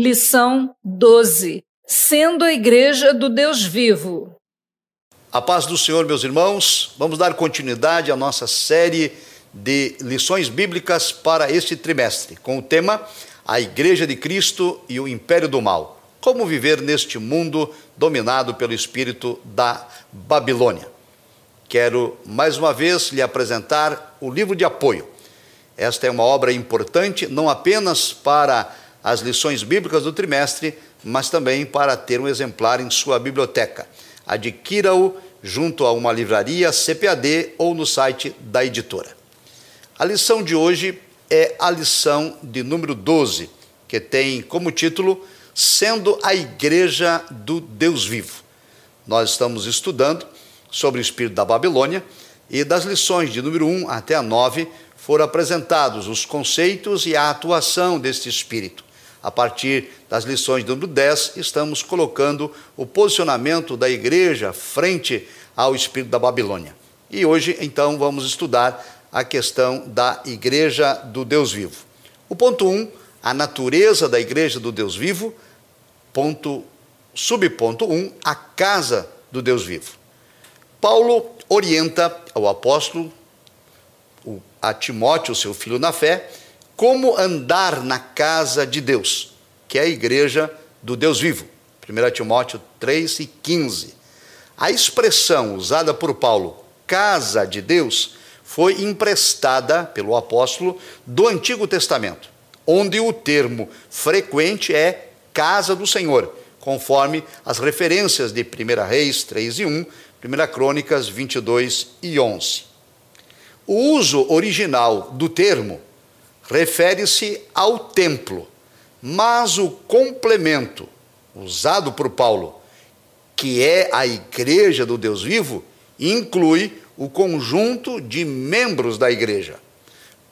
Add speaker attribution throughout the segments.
Speaker 1: Lição 12: Sendo a Igreja do Deus Vivo.
Speaker 2: A paz do Senhor, meus irmãos, vamos dar continuidade à nossa série de lições bíblicas para este trimestre, com o tema A Igreja de Cristo e o Império do Mal. Como viver neste mundo dominado pelo espírito da Babilônia. Quero mais uma vez lhe apresentar o livro de apoio. Esta é uma obra importante não apenas para as lições bíblicas do trimestre, mas também para ter um exemplar em sua biblioteca. Adquira-o junto a uma livraria CPAD ou no site da editora. A lição de hoje é a lição de número 12, que tem como título Sendo a Igreja do Deus Vivo. Nós estamos estudando sobre o espírito da Babilônia e das lições de número 1 até a 9 foram apresentados os conceitos e a atuação deste espírito. A partir das lições do número 10, estamos colocando o posicionamento da igreja frente ao espírito da Babilônia. E hoje, então, vamos estudar a questão da igreja do Deus vivo. O ponto 1, um, a natureza da igreja do Deus vivo. Ponto, subponto 1, um, a casa do Deus vivo. Paulo orienta ao apóstolo, a Timóteo, seu filho na fé, como andar na casa de Deus, que é a igreja do Deus vivo. 1 Timóteo 3 e 15. A expressão usada por Paulo, casa de Deus, foi emprestada pelo apóstolo do Antigo Testamento, onde o termo frequente é casa do Senhor, conforme as referências de 1 Reis 3 e 1, 1 Crônicas 22 e 11. O uso original do termo refere-se ao templo, mas o complemento usado por Paulo, que é a igreja do Deus vivo, inclui o conjunto de membros da igreja.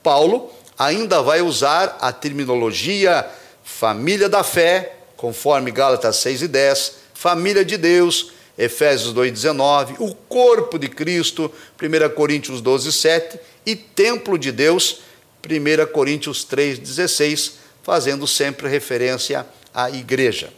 Speaker 2: Paulo ainda vai usar a terminologia família da fé, conforme Gálatas 6 e 10, família de Deus, Efésios 2,19, o corpo de Cristo, 1 Coríntios 12, 7, e templo de Deus, 1 Coríntios 3,16, fazendo sempre referência à igreja.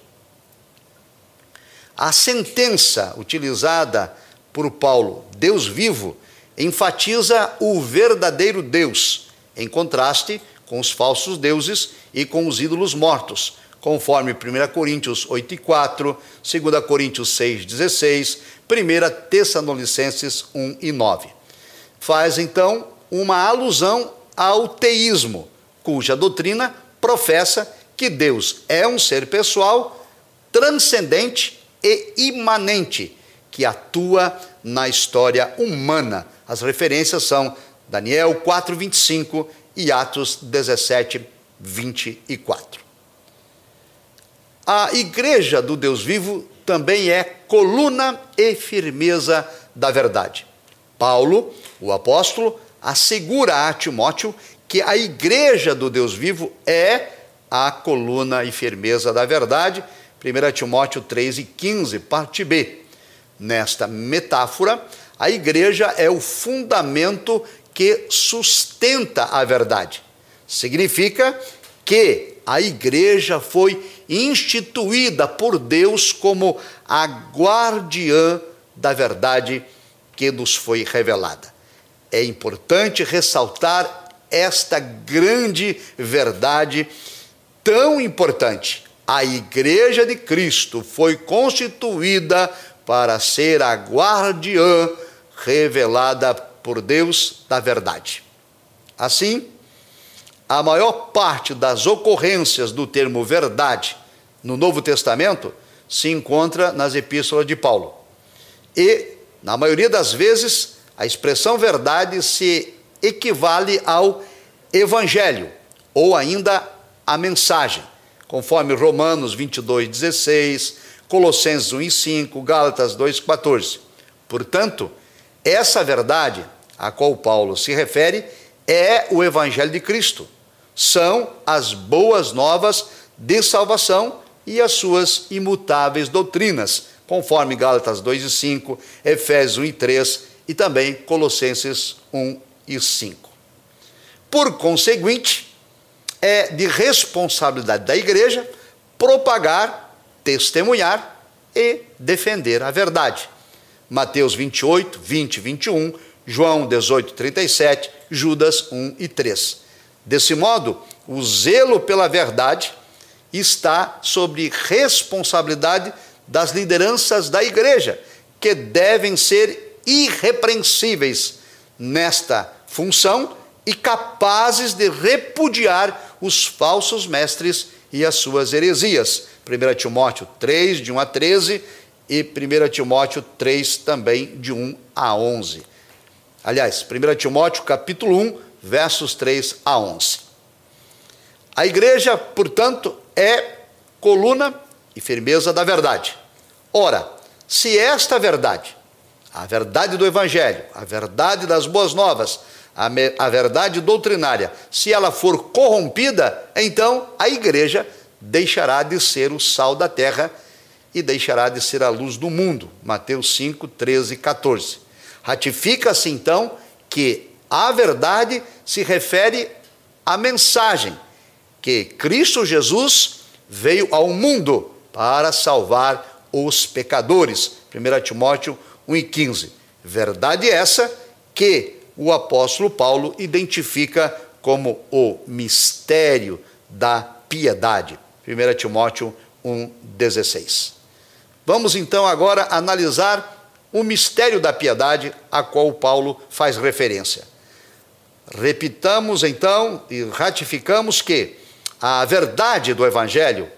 Speaker 2: A sentença utilizada por Paulo, Deus vivo, enfatiza o verdadeiro Deus, em contraste com os falsos deuses e com os ídolos mortos, conforme 1 Coríntios 8 e 4, 2 Coríntios 6, 16, 1 Tessalonicenses 1 e 9. Faz então uma alusão ao teísmo, cuja doutrina professa que Deus é um ser pessoal, transcendente e imanente, que atua na história humana. As referências são Daniel 4:25 e Atos 17:24. A igreja do Deus vivo também é coluna e firmeza da verdade. Paulo, o apóstolo, assegura a Timóteo que a igreja do Deus vivo é a coluna e firmeza da verdade. 1 Timóteo 3 e 15, parte B. Nesta metáfora, a igreja é o fundamento que sustenta a verdade. Significa que a igreja foi instituída por Deus como a guardiã da verdade que nos foi revelada. É importante ressaltar esta grande verdade tão importante. A Igreja de Cristo foi constituída para ser a guardiã revelada por Deus da verdade. Assim, a maior parte das ocorrências do termo verdade no Novo Testamento se encontra nas epístolas de Paulo. E, na maioria das vezes, a expressão verdade se equivale ao evangelho, ou ainda a mensagem, conforme Romanos 22, 16, Colossenses 1 e 5, Gálatas 2, 14. Portanto, essa verdade a qual Paulo se refere é o evangelho de Cristo. São as boas novas de salvação e as suas imutáveis doutrinas, conforme Gálatas 2 e 5, Efésios 1 e 3 e também Colossenses 1 e 5. Por conseguinte, é de responsabilidade da igreja propagar, testemunhar e defender a verdade. Mateus 28, 20, 21, João 18, 37, Judas 1 e 3. Desse modo, o zelo pela verdade está sobre responsabilidade das lideranças da igreja, que devem ser irrepreensíveis nesta função e capazes de repudiar os falsos mestres e as suas heresias. 1 Timóteo 3, de 1 a 13 e 1 Timóteo 3, também de 1 a 11. Aliás, 1 Timóteo capítulo 1, versos 3 a 11. A igreja, portanto, é coluna e firmeza da verdade. Ora, se esta verdade, a verdade do Evangelho, a verdade das boas novas, a, me, a verdade doutrinária, se ela for corrompida, então a igreja deixará de ser o sal da terra e deixará de ser a luz do mundo. Mateus 5, 13 e 14. Ratifica-se então que a verdade se refere à mensagem que Cristo Jesus veio ao mundo para salvar os pecadores. 1 Timóteo 1,15. Verdade essa que o apóstolo Paulo identifica como o mistério da piedade. 1 Timóteo 1,16. Vamos então agora analisar o mistério da piedade a qual Paulo faz referência. Repitamos então e ratificamos que a verdade do Evangelho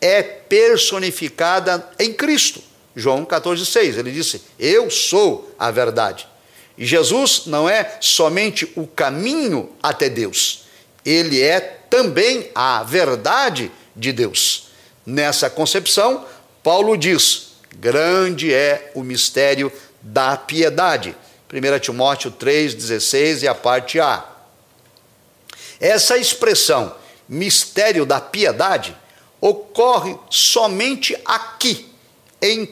Speaker 2: é personificada em Cristo. João 14,6, ele disse: Eu sou a verdade. E Jesus não é somente o caminho até Deus, ele é também a verdade de Deus. Nessa concepção, Paulo diz: grande é o mistério da piedade. 1 Timóteo 3,16 e a parte A. Essa expressão, mistério da piedade, ocorre somente aqui, em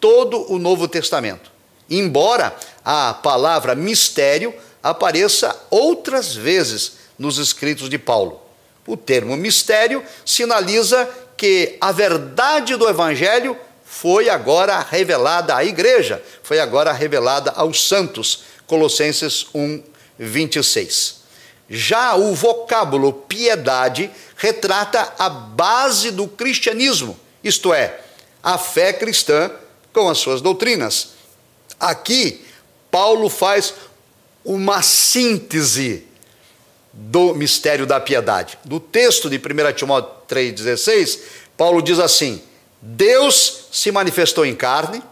Speaker 2: todo o Novo Testamento. Embora a palavra mistério apareça outras vezes nos escritos de Paulo. O termo mistério sinaliza que a verdade do Evangelho foi agora revelada à igreja, foi agora revelada aos santos. Colossenses 1, 26. Já o vocábulo piedade retrata a base do cristianismo, isto é, a fé cristã com as suas doutrinas. Aqui, Paulo faz uma síntese do mistério da piedade. Do texto de 1 Timóteo 3,16, Paulo diz assim: Deus se manifestou em carne,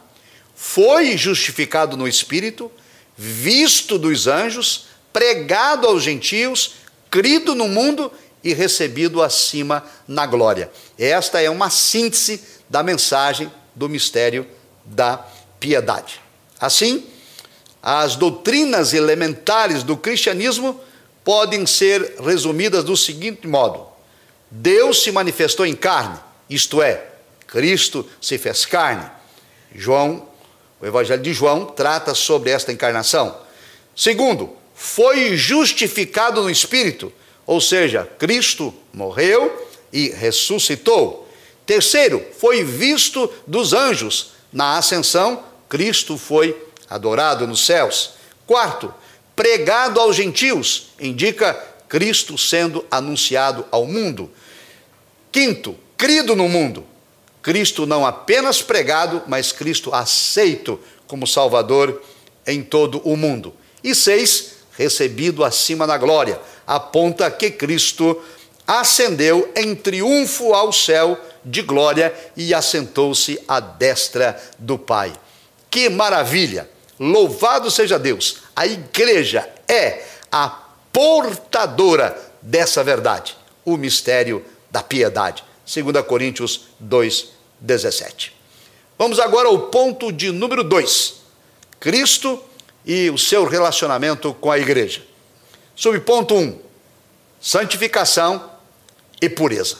Speaker 2: foi justificado no Espírito, visto dos anjos, pregado aos gentios, crido no mundo e recebido acima na glória. Esta é uma síntese da mensagem do mistério da piedade. Assim, as doutrinas elementares do cristianismo podem ser resumidas do seguinte modo: Deus se manifestou em carne, isto é, Cristo se fez carne. João, o Evangelho de João trata sobre esta encarnação. Segundo, foi justificado no Espírito, ou seja, Cristo morreu e ressuscitou. Terceiro, foi visto dos anjos. Na ascensão, Cristo foi adorado nos céus. Quarto, pregado aos gentios, indica Cristo sendo anunciado ao mundo. Quinto, crido no mundo. Cristo não apenas pregado, mas Cristo aceito como Salvador em todo o mundo. E seis, recebido acima na glória, aponta que Cristo ascendeu em triunfo ao céu de glória e assentou-se à destra do Pai. Que maravilha! Louvado seja Deus! A igreja é a portadora dessa verdade, o mistério da piedade. 2 Coríntios 2, 17. Vamos agora ao ponto de número 2. Cristo e o seu relacionamento com a igreja. Subponto 1: um, santificação e pureza.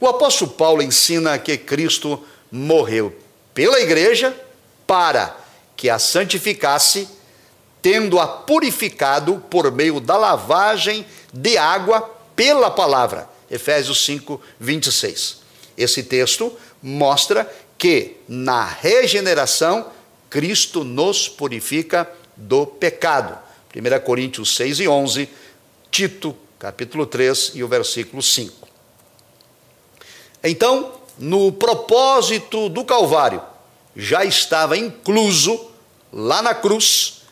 Speaker 2: O apóstolo Paulo ensina que Cristo morreu pela igreja para que a santificasse, tendo-a purificado por meio da lavagem de água pela palavra. Efésios 5, 26. esse texto mostra que na regeneração Cristo nos purifica do pecado. 1 Coríntios 6 e 11, Tito, capítulo 3 e o versículo 5. Então, no propósito do Calvário, já estava incluso lá na cruz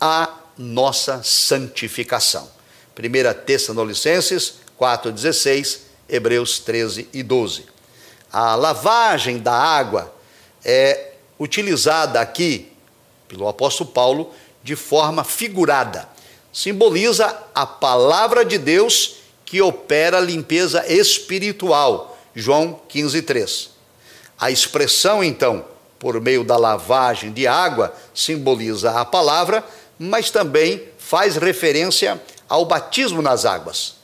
Speaker 2: a nossa santificação. 1 Tessalonicenses 4,16, Hebreus 13 e 12. A lavagem da água é utilizada aqui pelo apóstolo Paulo de forma figurada. Simboliza a palavra de Deus que opera a limpeza espiritual. João 15, 3. A expressão, então, por meio da lavagem de água, simboliza a palavra, mas também faz referência ao batismo nas águas.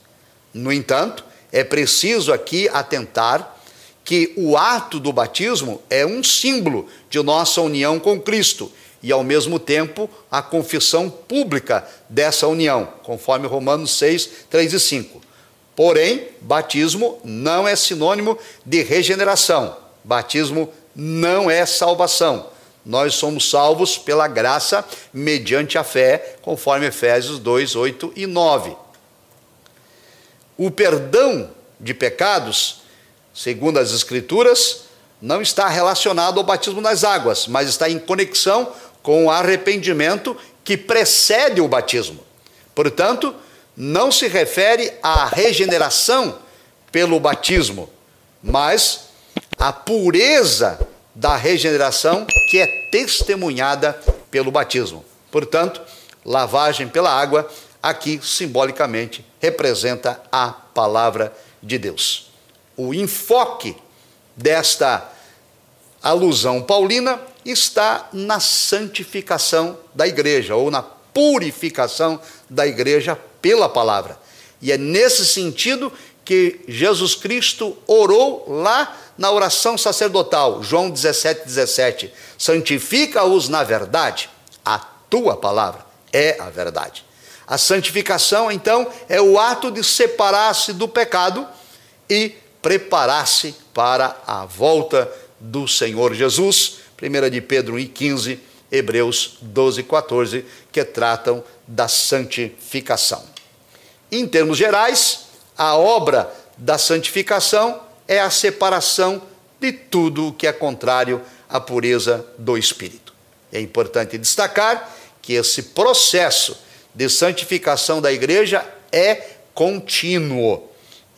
Speaker 2: No entanto, é preciso aqui atentar que o ato do batismo é um símbolo de nossa união com Cristo e, ao mesmo tempo, a confissão pública dessa união, conforme Romanos 6, 3 e 5. Porém, batismo não é sinônimo de regeneração. Batismo não é salvação. Nós somos salvos pela graça mediante a fé, conforme Efésios 2, 8 e 9. O perdão de pecados, segundo as Escrituras, não está relacionado ao batismo nas águas, mas está em conexão com o arrependimento que precede o batismo. Portanto, não se refere à regeneração pelo batismo, mas à pureza da regeneração que é testemunhada pelo batismo. Portanto, lavagem pela água aqui simbolicamente representa a palavra de Deus. O enfoque desta alusão paulina está na santificação da igreja, ou na purificação da igreja pela palavra. E é nesse sentido que Jesus Cristo orou lá na oração sacerdotal, João 17, 17: santifica-os na verdade, a tua palavra é a verdade. A santificação, então, é o ato de separar-se do pecado e preparar-se para a volta do Senhor Jesus. 1 de Pedro 1,15, Hebreus 12, 14, que tratam da santificação. Em termos gerais, a obra da santificação é a separação de tudo o que é contrário à pureza do espírito. É importante destacar que esse processo de santificação da igreja é contínuo.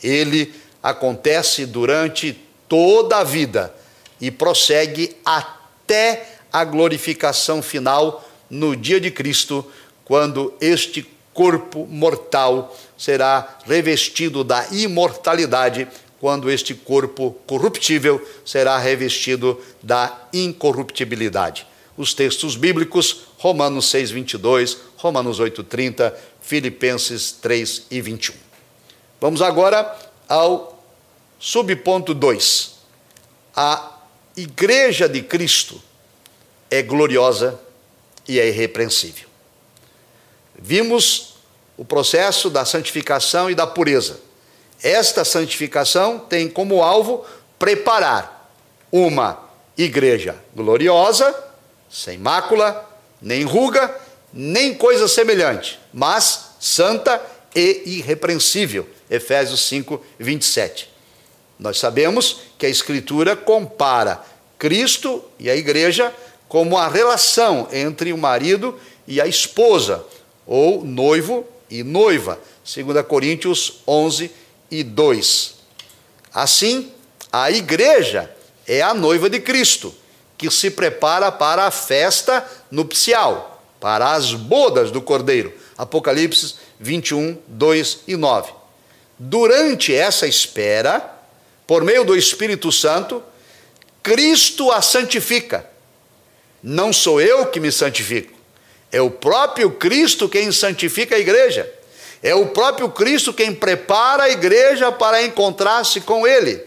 Speaker 2: Ele acontece durante toda a vida e prossegue até a glorificação final no dia de Cristo, quando este corpo mortal será revestido da imortalidade, quando este corpo corruptível será revestido da incorruptibilidade. Os textos bíblicos, Romanos 6, 22, Romanos 8, 30, Filipenses 3 e 21. Vamos agora ao subponto 2. A Igreja de Cristo é gloriosa e é irrepreensível. Vimos o processo da santificação e da pureza. Esta santificação tem como alvo preparar uma igreja gloriosa, sem mácula, nem ruga, nem coisa semelhante, mas santa e irrepreensível. Efésios 5, 27. Nós sabemos que a Escritura compara Cristo e a igreja como a relação entre o marido e a esposa, ou noivo e noiva, 2 Coríntios 11 e 2. Assim, a igreja é a noiva de Cristo, que se prepara para a festa nupcial, para as bodas do Cordeiro. Apocalipse 21, 2 e 9. Durante essa espera, por meio do Espírito Santo, Cristo a santifica. Não sou eu que me santifico, é o próprio Cristo quem santifica a igreja. É o próprio Cristo quem prepara a igreja para encontrar-se com Ele.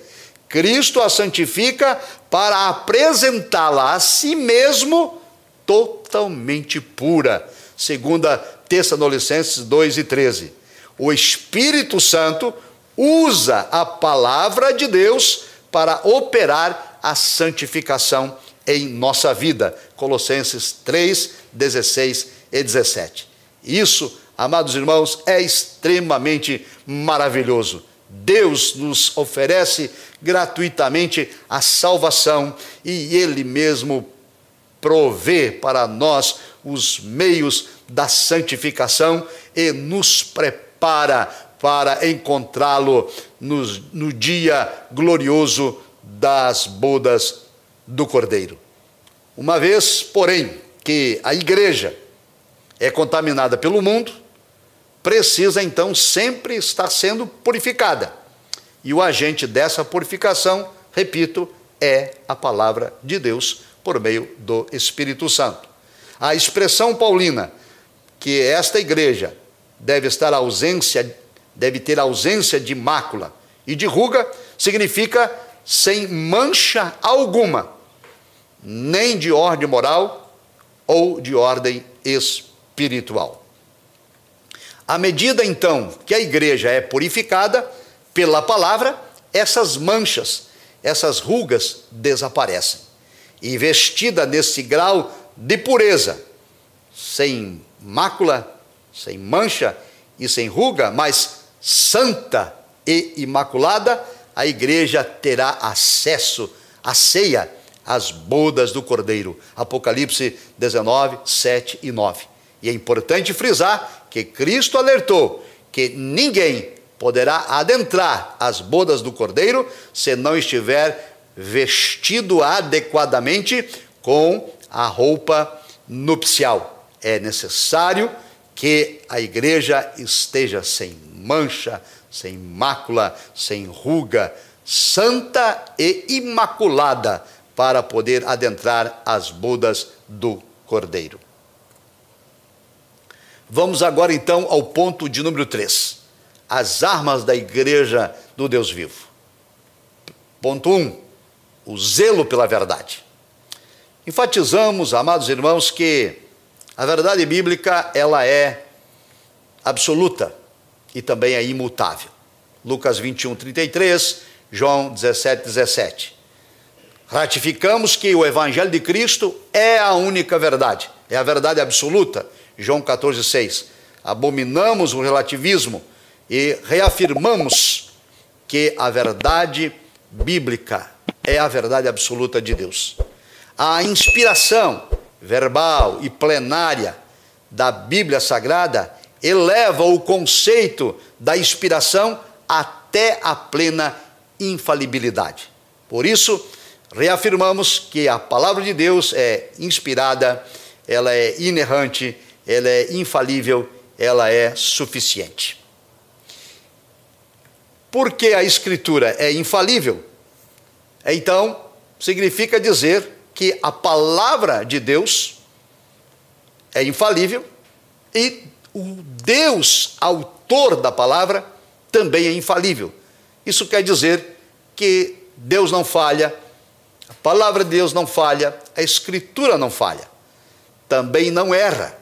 Speaker 2: Cristo a santifica para apresentá-la a si mesmo totalmente pura. Segunda Tessalonicenses 2 e 13. O Espírito Santo usa a palavra de Deus para operar a santificação em nossa vida. Colossenses 3, 16 e 17. Isso, amados irmãos, é extremamente maravilhoso. Deus nos oferece gratuitamente a salvação e Ele mesmo provê para nós os meios da santificação e nos prepara para encontrá-lo no, no dia glorioso das bodas do Cordeiro. Uma vez, porém, que a igreja é contaminada pelo mundo, precisa então sempre estar sendo purificada. E o agente dessa purificação, repito, é a palavra de Deus por meio do Espírito Santo. A expressão paulina que esta igreja deve estar ausência, deve ter ausência de mácula e de ruga, significa sem mancha alguma, nem de ordem moral ou de ordem espiritual. À medida então que a igreja é purificada pela palavra, essas manchas, essas rugas desaparecem. E vestida nesse grau de pureza, sem mácula, sem mancha e sem ruga, mas santa e imaculada, a igreja terá acesso à ceia, às bodas do Cordeiro. Apocalipse 19, 7 e 9. E é importante frisar que Cristo alertou que ninguém poderá adentrar as bodas do Cordeiro se não estiver vestido adequadamente com a roupa nupcial. É necessário que a igreja esteja sem mancha, sem mácula, sem ruga, santa e imaculada para poder adentrar as bodas do Cordeiro. Vamos agora então ao ponto de número 3. As armas da igreja do Deus vivo. Ponto 1. Um, o zelo pela verdade. Enfatizamos, amados irmãos, que a verdade bíblica ela é absoluta e também é imutável. Lucas 21, 33, João 17, 17. Ratificamos que o Evangelho de Cristo é a única verdade, é a verdade absoluta. João 14, 6. Abominamos o relativismo e reafirmamos que a verdade bíblica é a verdade absoluta de Deus. A inspiração verbal e plenária da Bíblia Sagrada eleva o conceito da inspiração até a plena infalibilidade. Por isso, reafirmamos que a palavra de Deus é inspirada, ela é inerrante, ela é infalível, ela é suficiente. Porque a Escritura é infalível, então significa dizer que a palavra de Deus é infalível e o Deus, autor da palavra, também é infalível. Isso quer dizer que Deus não falha, a palavra de Deus não falha, a Escritura não falha, também não erra.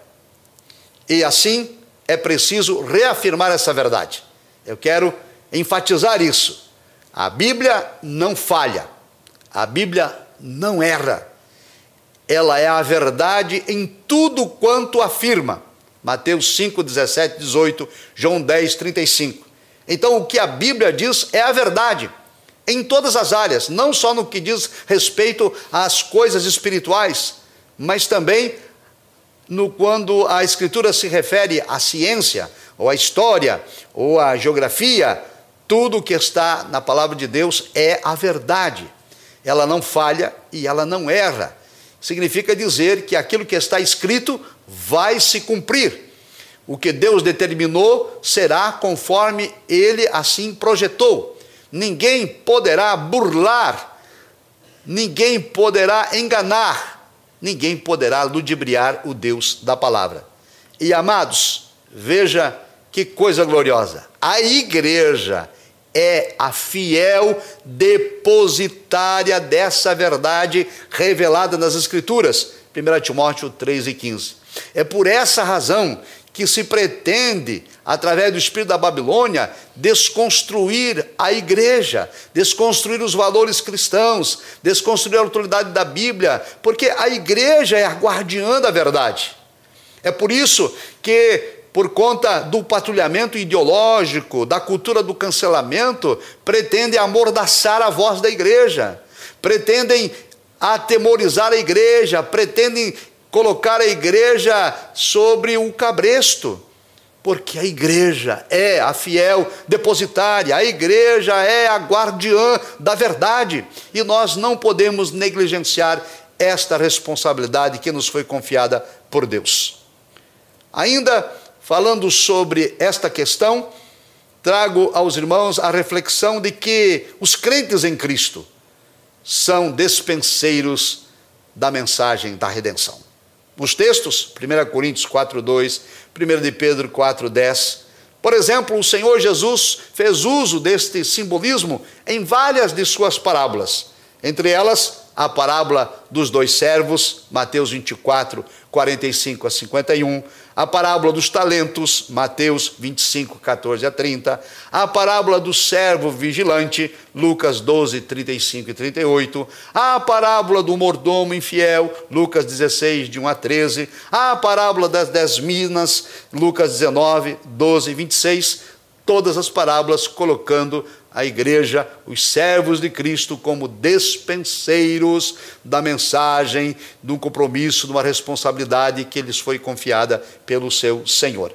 Speaker 2: E assim é preciso reafirmar essa verdade. Eu quero enfatizar isso. A Bíblia não falha, a Bíblia não erra. Ela é a verdade em tudo quanto afirma. Mateus 5, 17, 18, João 10, 35. Então, o que a Bíblia diz é a verdade, em todas as áreas, não só no que diz respeito às coisas espirituais, mas também no quando a Escritura se refere à ciência, ou à história, ou à geografia, tudo que está na palavra de Deus é a verdade. Ela não falha e ela não erra. Significa dizer que aquilo que está escrito vai se cumprir. O que Deus determinou será conforme ele assim projetou. Ninguém poderá burlar, ninguém poderá enganar, ninguém poderá ludibriar o Deus da palavra. E amados, veja que coisa gloriosa. A igreja é a fiel depositária dessa verdade revelada nas Escrituras. 1 Timóteo 3 e 15. É por essa razão que se pretende através do espírito da Babilônia, desconstruir a igreja, desconstruir os valores cristãos, desconstruir a autoridade da Bíblia, porque a igreja é a guardiã da verdade. É por isso que por conta do patrulhamento ideológico, da cultura do cancelamento, pretendem amordaçar a voz da igreja, pretendem atemorizar a igreja, pretendem colocar a igreja sobre o cabresto, porque a igreja é a fiel depositária, a igreja é a guardiã da verdade, e nós não podemos negligenciar esta responsabilidade que nos foi confiada por Deus. Ainda falando sobre esta questão, trago aos irmãos a reflexão de que os crentes em Cristo são despenseiros da mensagem da redenção. Os textos, 1 Coríntios 4:2, 1 de Pedro 4:10, por exemplo, o Senhor Jesus fez uso deste simbolismo em várias de suas parábolas, entre elas a parábola dos dois servos, Mateus 24, 45 a 51, a parábola dos talentos, Mateus 25, 14 a 30, a parábola do servo vigilante, Lucas 12, 35 e 38, a parábola do mordomo infiel, Lucas 16, de 1 a 13, a parábola das dez minas, Lucas 19, 12 e 26, todas as parábolas colocando a igreja, os servos de Cristo, como despenseiros da mensagem, um compromisso, de uma responsabilidade que lhes foi confiada pelo seu Senhor.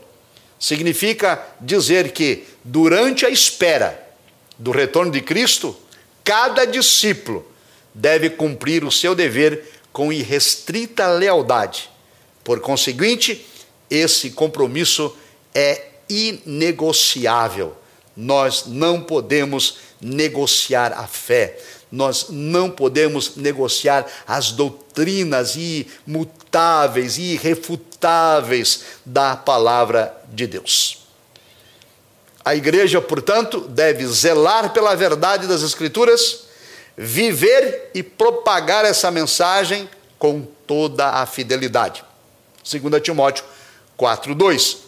Speaker 2: Significa dizer que, durante a espera do retorno de Cristo, cada discípulo deve cumprir o seu dever com irrestrita lealdade. Por conseguinte, esse compromisso é inegociável nós não podemos negociar a fé, nós não podemos negociar as doutrinas imutáveis e irrefutáveis da palavra de Deus. A igreja, portanto, deve zelar pela verdade das Escrituras, viver e propagar essa mensagem com toda a fidelidade. 2 Timóteo 4:2.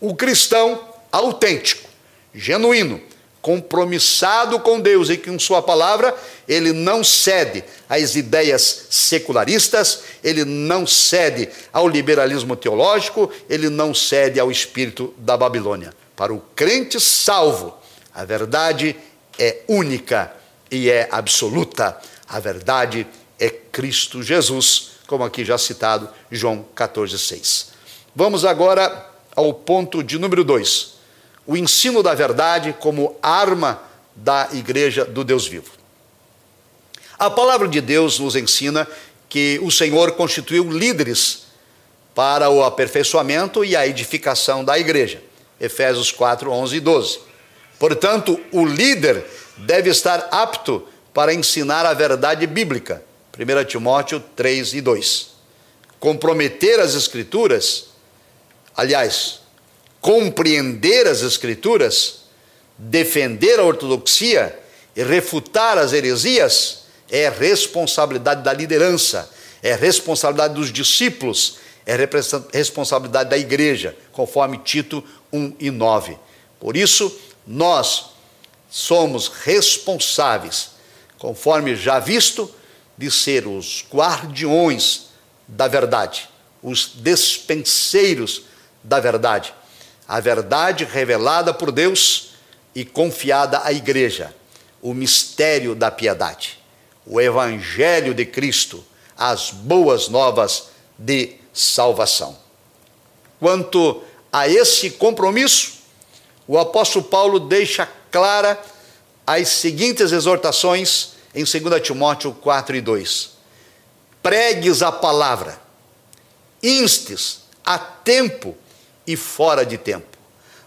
Speaker 2: O cristão autêntico genuíno, compromissado com Deus e com Sua palavra, ele não cede às ideias secularistas, ele não cede ao liberalismo teológico, ele não cede ao espírito da Babilônia. Para o crente salvo, a verdade é única e é absoluta. A verdade é Cristo Jesus, como aqui já citado, João 14,6. Vamos agora ao ponto de número 2 o ensino da verdade como arma da igreja do Deus vivo. A palavra de Deus nos ensina que o Senhor constituiu líderes para o aperfeiçoamento e a edificação da igreja. Efésios 4, 11 e 12. Portanto, o líder deve estar apto para ensinar a verdade bíblica. 1 Timóteo 3 e 2. Comprometer as Escrituras, aliás, compreender as Escrituras, defender a ortodoxia e refutar as heresias é responsabilidade da liderança, é responsabilidade dos discípulos, é responsabilidade da igreja, conforme Tito 1 e 9. Por isso, nós somos responsáveis, conforme já visto, de ser os guardiões da verdade, os despenseiros da verdade a verdade revelada por Deus e confiada à igreja, o mistério da piedade, o evangelho de Cristo, as boas novas de salvação. Quanto a esse compromisso, o apóstolo Paulo deixa clara as seguintes exortações em 2 Timóteo 4 e 2. Pregues a palavra, instes a tempo e fora de tempo.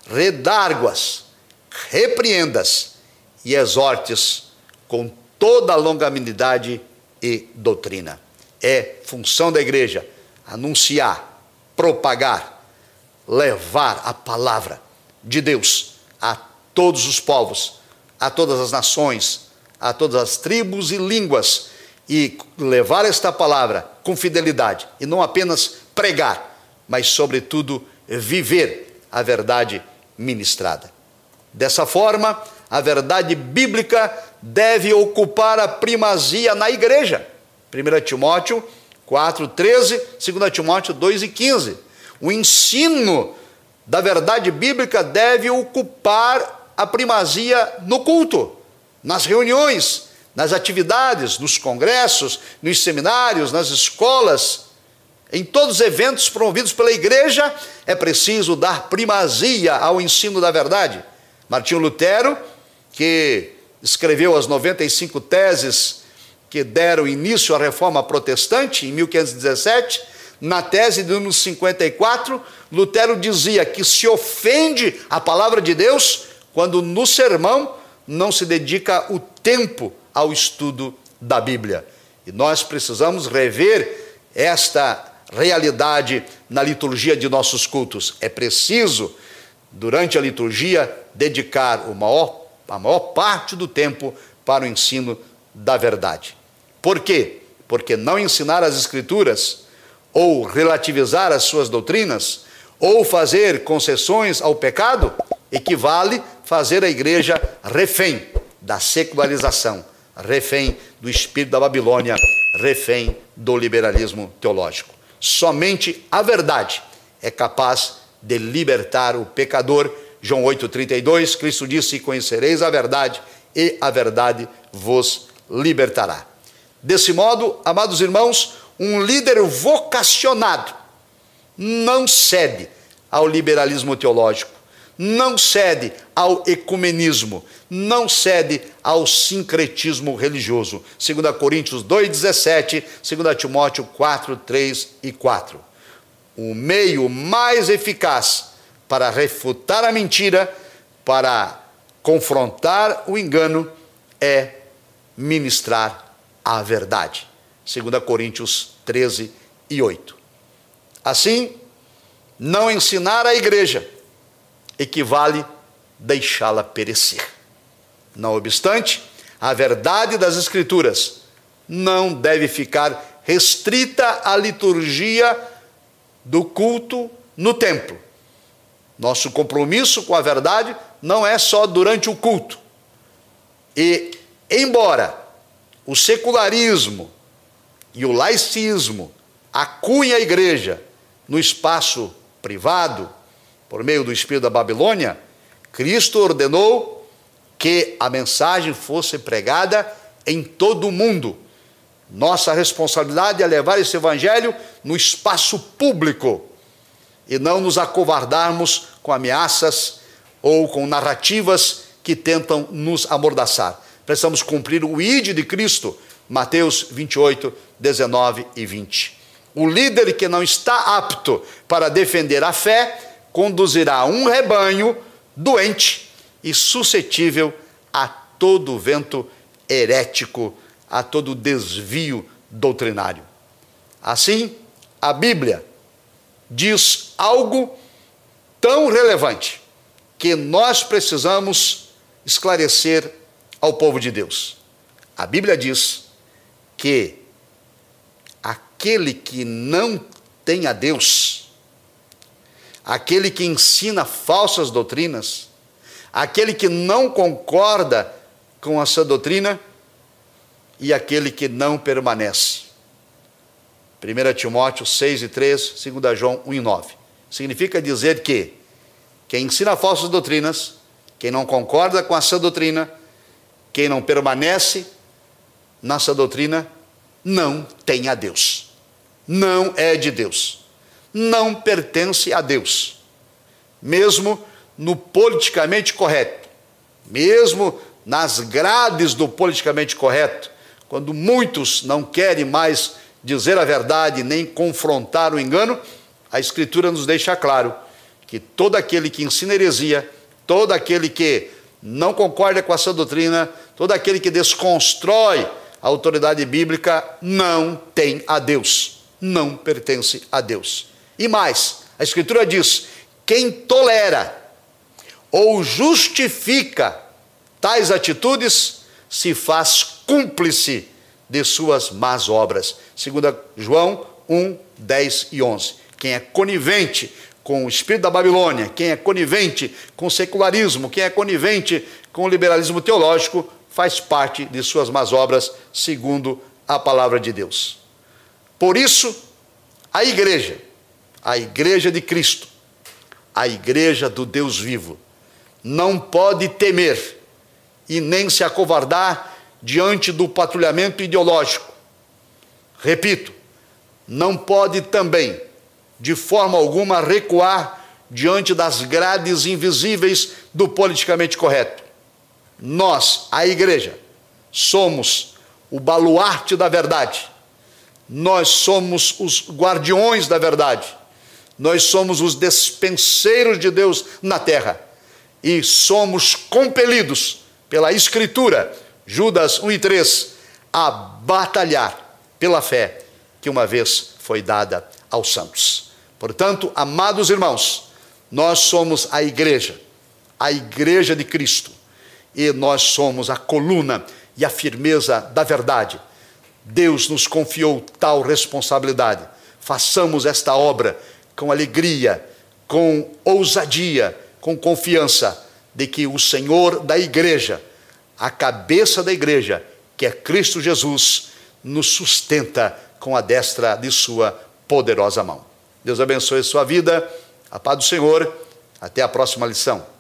Speaker 2: Redarguas, repreendas e exortes com toda a longanimidade e doutrina. É função da igreja anunciar, propagar, levar a palavra de Deus a todos os povos, a todas as nações, a todas as tribos e línguas e levar esta palavra com fidelidade e não apenas pregar, mas sobretudo viver a verdade ministrada. Dessa forma, a verdade bíblica deve ocupar a primazia na igreja. 1 Timóteo 4, 13, 2 Timóteo 2 e 15. O ensino da verdade bíblica deve ocupar a primazia no culto, nas reuniões, nas atividades, nos congressos, nos seminários, nas escolas, em todos os eventos promovidos pela igreja, é preciso dar primazia ao ensino da verdade. Martinho Lutero, que escreveu as 95 teses que deram início à reforma protestante em 1517, na tese de número 54, Lutero dizia que se ofende a palavra de Deus quando no sermão não se dedica o tempo ao estudo da Bíblia. E nós precisamos rever esta realidade na liturgia de nossos cultos. É preciso, durante a liturgia, dedicar maior, a maior parte do tempo para o ensino da verdade. Por quê? Porque não ensinar as Escrituras, ou relativizar as suas doutrinas, ou fazer concessões ao pecado, equivale fazer a igreja refém da secularização, refém do espírito da Babilônia, refém do liberalismo teológico. Somente a verdade é capaz de libertar o pecador. João 8,32, Cristo disse: Conhecereis a verdade, e a verdade vos libertará. Desse modo, amados irmãos, um líder vocacionado não cede ao liberalismo teológico, não cede ao ecumenismo, não cede ao sincretismo religioso. 2 Coríntios 2,17, 2 Timóteo 4, 3 e 4. O meio mais eficaz para refutar a mentira, para confrontar o engano, é ministrar a verdade. 2 Coríntios 13 e 8. Assim, não ensinar a igreja equivale deixá-la perecer. Não obstante, a verdade das Escrituras não deve ficar restrita à liturgia do culto no templo. Nosso compromisso com a verdade não é só durante o culto. E, embora o secularismo e o laicismo acuem a igreja no espaço privado, por meio do espírito da Babilônia, Cristo ordenou que a mensagem fosse pregada em todo o mundo. Nossa responsabilidade é levar esse evangelho no espaço público e não nos acovardarmos com ameaças ou com narrativas que tentam nos amordaçar. Precisamos cumprir o ID de Cristo, Mateus 28, 19 e 20. O líder que não está apto para defender a fé conduzirá um rebanho doente e suscetível a todo vento herético, a todo desvio doutrinário. Assim, a Bíblia diz algo tão relevante que nós precisamos esclarecer ao povo de Deus. A Bíblia diz que aquele que não tem a Deus, aquele que ensina falsas doutrinas, aquele que não concorda com a sua doutrina e aquele que não permanece. 1 Timóteo 6 e 3, 2 João 1 e 9. Significa dizer que quem ensina falsas doutrinas, quem não concorda com a sua doutrina, quem não permanece na sua doutrina, não tem a Deus. Não é de Deus não pertence a Deus. Mesmo no politicamente correto, mesmo nas grades do politicamente correto, quando muitos não querem mais dizer a verdade nem confrontar o engano, a Escritura nos deixa claro que todo aquele que ensina heresia, todo aquele que não concorda com a sua doutrina, todo aquele que desconstrói a autoridade bíblica, não tem a Deus, não pertence a Deus. E mais, a Escritura diz: quem tolera ou justifica tais atitudes se faz cúmplice de suas más obras. Segundo João 1, 10 e 11. Quem é conivente com o espírito da Babilônia, quem é conivente com o secularismo, quem é conivente com o liberalismo teológico, faz parte de suas más obras, segundo a palavra de Deus. Por isso, a igreja, a igreja de Cristo, a igreja do Deus vivo, não pode temer e nem se acovardar diante do patrulhamento ideológico. Repito, não pode também, de forma alguma, recuar diante das grades invisíveis do politicamente correto. Nós, a igreja, somos o baluarte da verdade. Nós somos os guardiões da verdade. Nós somos os despenseiros de Deus na terra. E somos compelidos pela Escritura, Judas 1 e 3, a batalhar pela fé que uma vez foi dada aos santos. Portanto, amados irmãos, nós somos a igreja, a igreja de Cristo, e nós somos a coluna e a firmeza da verdade. Deus nos confiou tal responsabilidade. Façamos esta obra com alegria, com ousadia, com confiança de que o Senhor da igreja, a cabeça da igreja, que é Cristo Jesus, nos sustenta com a destra de sua poderosa mão. Deus abençoe sua vida. A paz do Senhor. Até a próxima lição.